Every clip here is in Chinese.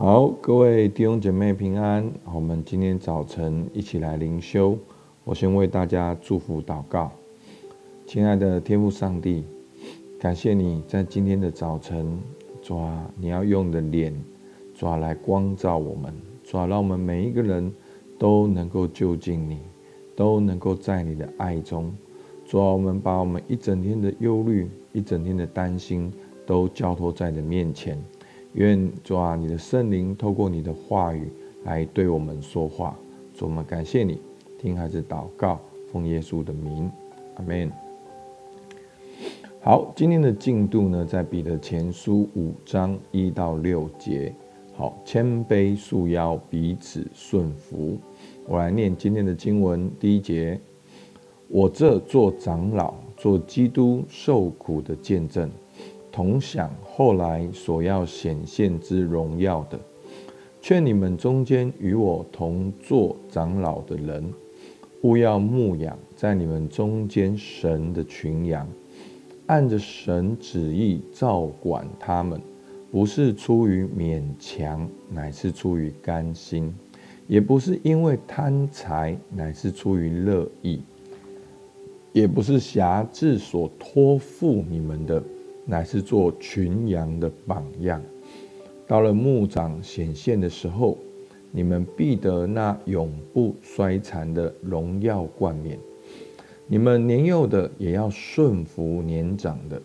好，各位弟兄姐妹平安。我们今天早晨一起来灵修。我先为大家祝福祷告。亲爱的天父上帝，感谢你在今天的早晨，主啊，你要用你的脸，主啊，来光照我们，主啊，让我们每一个人都能够就近你，都能够在你的爱中。主啊，我们把我们一整天的忧虑、一整天的担心，都交托在你面前。愿主啊，你的圣灵透过你的话语来对我们说话。主，我们感谢你，听孩子祷告，奉耶稣的名，阿门。好，今天的进度呢，在彼得前书五章一到六节。好，谦卑束腰，彼此顺服。我来念今天的经文，第一节：我这做长老、做基督受苦的见证。同享后来所要显现之荣耀的，劝你们中间与我同做长老的人，务要牧养在你们中间神的群羊，按着神旨意照管他们，不是出于勉强，乃是出于甘心；也不是因为贪财，乃是出于乐意；也不是挟制所托付你们的。乃是做群羊的榜样。到了牧长显现的时候，你们必得那永不衰残的荣耀冠冕。你们年幼的也要顺服年长的，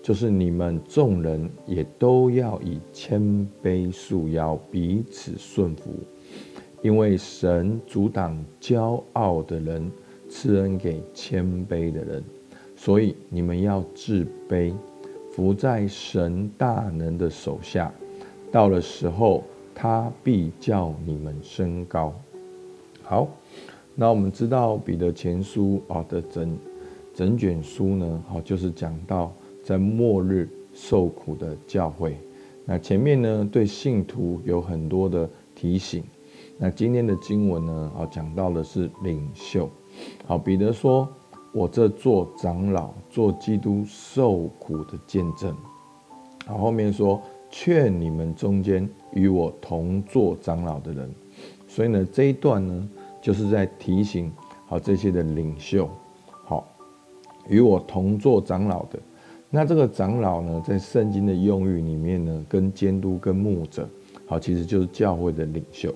就是你们众人也都要以谦卑束腰，彼此顺服。因为神阻挡骄傲的人，赐恩给谦卑的人，所以你们要自卑。伏在神大能的手下，到了时候，他必叫你们升高。好，那我们知道彼得前书啊的整整卷书呢，好就是讲到在末日受苦的教会。那前面呢，对信徒有很多的提醒。那今天的经文呢，啊讲到的是领袖。好，彼得说。我这做长老、做基督受苦的见证。好，后面说劝你们中间与我同做长老的人。所以呢，这一段呢，就是在提醒好这些的领袖，好与我同做长老的。那这个长老呢，在圣经的用语里面呢，跟监督、跟牧者，好，其实就是教会的领袖。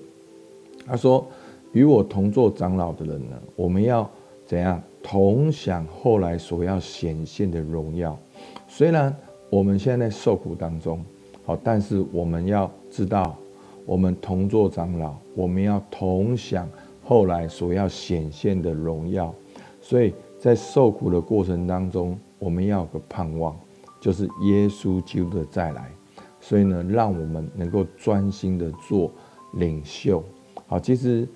他说与我同做长老的人呢，我们要怎样？同享后来所要显现的荣耀。虽然我们现在受苦当中，好，但是我们要知道，我们同作长老，我们要同享后来所要显现的荣耀。所以在受苦的过程当中，我们要有个盼望，就是耶稣基督的再来。所以呢，让我们能够专心的做领袖。好，其实。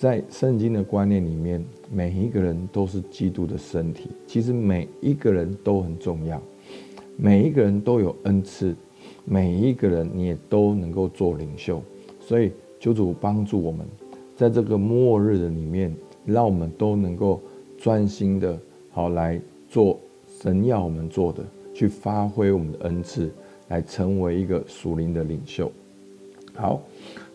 在圣经的观念里面，每一个人都是基督的身体。其实每一个人都很重要，每一个人都有恩赐，每一个人你也都能够做领袖。所以，求主帮助我们，在这个末日的里面，让我们都能够专心的好来做神要我们做的，去发挥我们的恩赐，来成为一个属灵的领袖。好，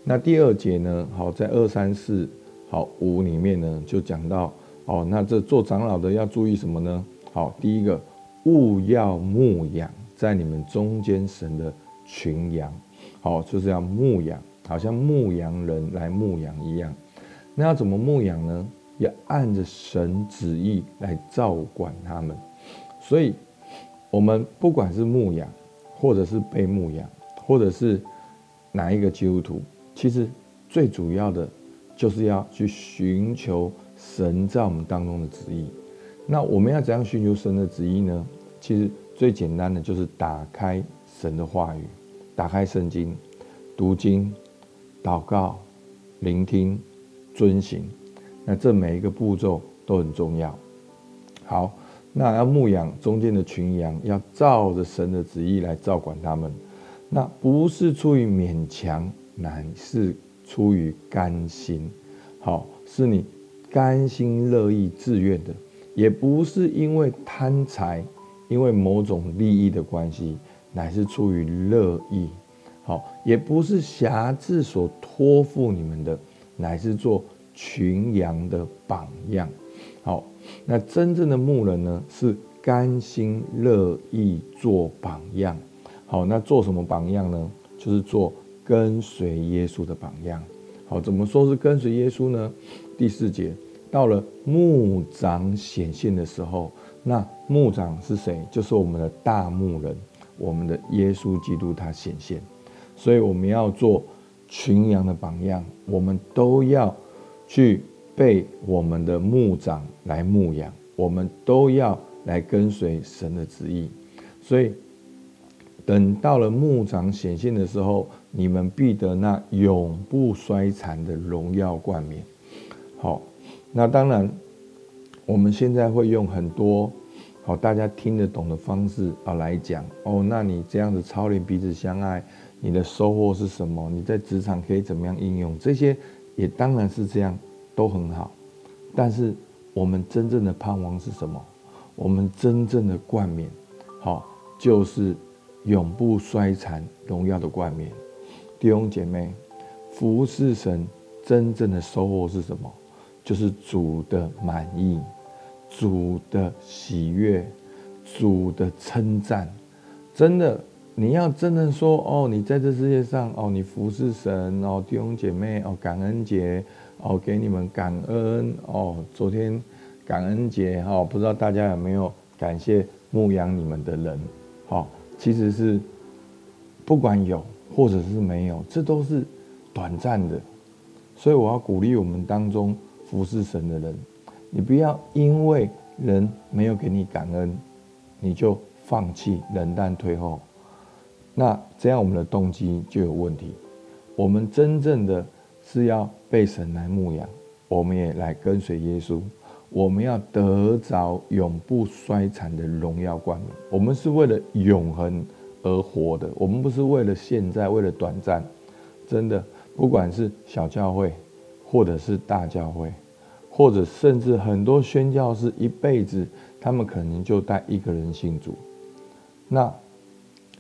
那第二节呢？好，在二三四。好，五里面呢就讲到哦，那这做长老的要注意什么呢？好，第一个，勿要牧养在你们中间神的群羊，好，就是要牧养，好像牧羊人来牧养一样。那要怎么牧养呢？要按着神旨意来照管他们。所以，我们不管是牧养，或者是被牧养，或者是哪一个基督徒，其实最主要的。就是要去寻求神在我们当中的旨意。那我们要怎样寻求神的旨意呢？其实最简单的就是打开神的话语，打开圣经，读经、祷告、聆听、遵行。那这每一个步骤都很重要。好，那要牧养中间的群羊，要照着神的旨意来照管他们。那不是出于勉强，乃是。出于甘心，好，是你甘心乐意自愿的，也不是因为贪财，因为某种利益的关系，乃是出于乐意，好，也不是挟制所托付你们的，乃是做群羊的榜样。好，那真正的牧人呢，是甘心乐意做榜样。好，那做什么榜样呢？就是做跟随耶稣的榜样。好，怎么说是跟随耶稣呢？第四节，到了牧长显现的时候，那牧长是谁？就是我们的大牧人，我们的耶稣基督，他显现。所以我们要做群羊的榜样，我们都要去被我们的牧长来牧养，我们都要来跟随神的旨意。所以。等到了牧长显现的时候，你们必得那永不衰残的荣耀冠冕。好，那当然，我们现在会用很多好大家听得懂的方式啊来讲哦。那你这样子操练彼此相爱，你的收获是什么？你在职场可以怎么样应用？这些也当然是这样，都很好。但是我们真正的盼望是什么？我们真正的冠冕，好，就是。永不衰残荣耀的冠冕，弟兄姐妹，服侍神真正的收获是什么？就是主的满意，主的喜悦，主的称赞。真的，你要真的说哦，你在这世界上哦，你服侍神哦，弟兄姐妹哦，感恩节哦，给你们感恩哦。昨天感恩节哈，不知道大家有没有感谢牧养你们的人？好。其实是不管有或者是没有，这都是短暂的。所以我要鼓励我们当中服侍神的人，你不要因为人没有给你感恩，你就放弃、冷淡、退后。那这样我们的动机就有问题。我们真正的是要被神来牧养，我们也来跟随耶稣。我们要得着永不衰残的荣耀冠冕。我们是为了永恒而活的，我们不是为了现在，为了短暂。真的，不管是小教会，或者是大教会，或者甚至很多宣教士一辈子，他们可能就带一个人信主。那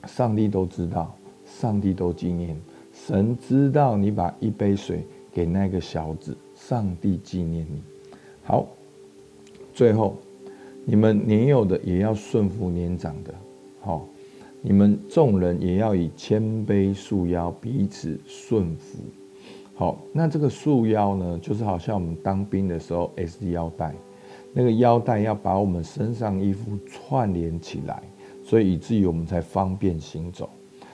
上帝都知道，上帝都纪念，神知道你把一杯水给那个小子，上帝纪念你。好。最后，你们年幼的也要顺服年长的，好，你们众人也要以谦卑束腰，彼此顺服。好，那这个束腰呢，就是好像我们当兵的时候 S 腰带，那个腰带要把我们身上衣服串联起来，所以以至于我们才方便行走。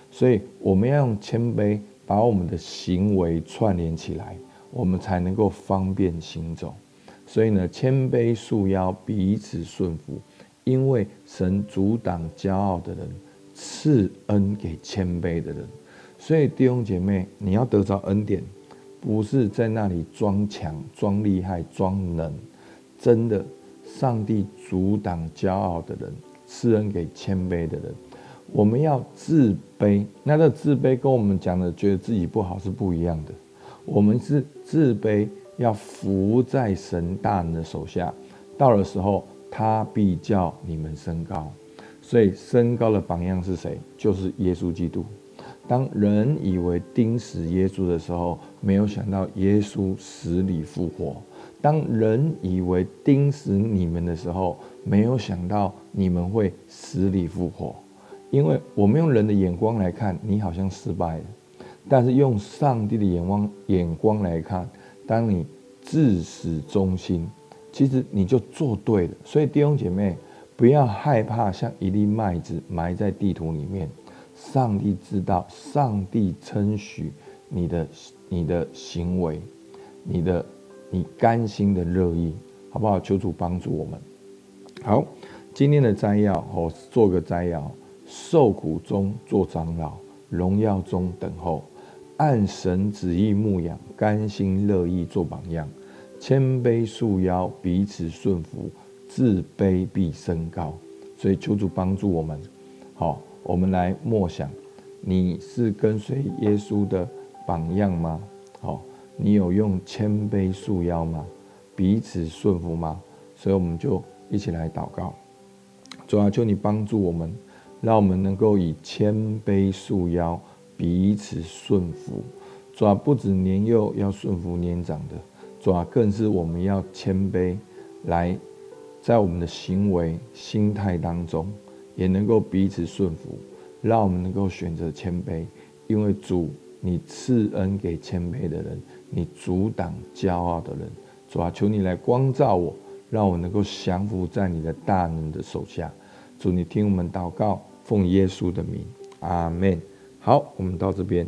所以我们要用谦卑把我们的行为串联起来，我们才能够方便行走。所以呢，谦卑束腰，彼此顺服，因为神阻挡骄傲的人，赐恩给谦卑的人。所以弟兄姐妹，你要得着恩典，不是在那里装强、装厉害、装能，真的，上帝阻挡骄傲的人，赐恩给谦卑的人。我们要自卑，那个自卑跟我们讲的觉得自己不好是不一样的。我们是自卑。要服在神大人的手下，到了时候，他必叫你们升高。所以升高的榜样是谁？就是耶稣基督。当人以为钉死耶稣的时候，没有想到耶稣死里复活；当人以为钉死你们的时候，没有想到你们会死里复活。因为我们用人的眼光来看，你好像失败了；但是用上帝的眼光眼光来看。当你至死忠心，其实你就做对了。所以弟兄姐妹，不要害怕像一粒麦子埋在地土里面。上帝知道，上帝称许你的你的行为，你的你甘心的乐意，好不好？求主帮助我们。好，今天的摘要，我做个摘要：受苦中做长老，荣耀中等候。按神旨意牧养，甘心乐意做榜样，谦卑束腰，彼此顺服，自卑必升高。所以求主帮助我们。好，我们来默想：你是跟随耶稣的榜样吗？好，你有用谦卑束腰吗？彼此顺服吗？所以我们就一起来祷告。主啊，求你帮助我们，让我们能够以谦卑束腰。彼此顺服。主啊，不止年幼要顺服年长的，主啊，更是我们要谦卑，来在我们的行为、心态当中，也能够彼此顺服，让我们能够选择谦卑。因为主，你赐恩给谦卑的人，你阻挡骄傲的人。主啊，求你来光照我，让我能够降服在你的大能的手下。主，你听我们祷告，奉耶稣的名，阿门。好，我们到这边。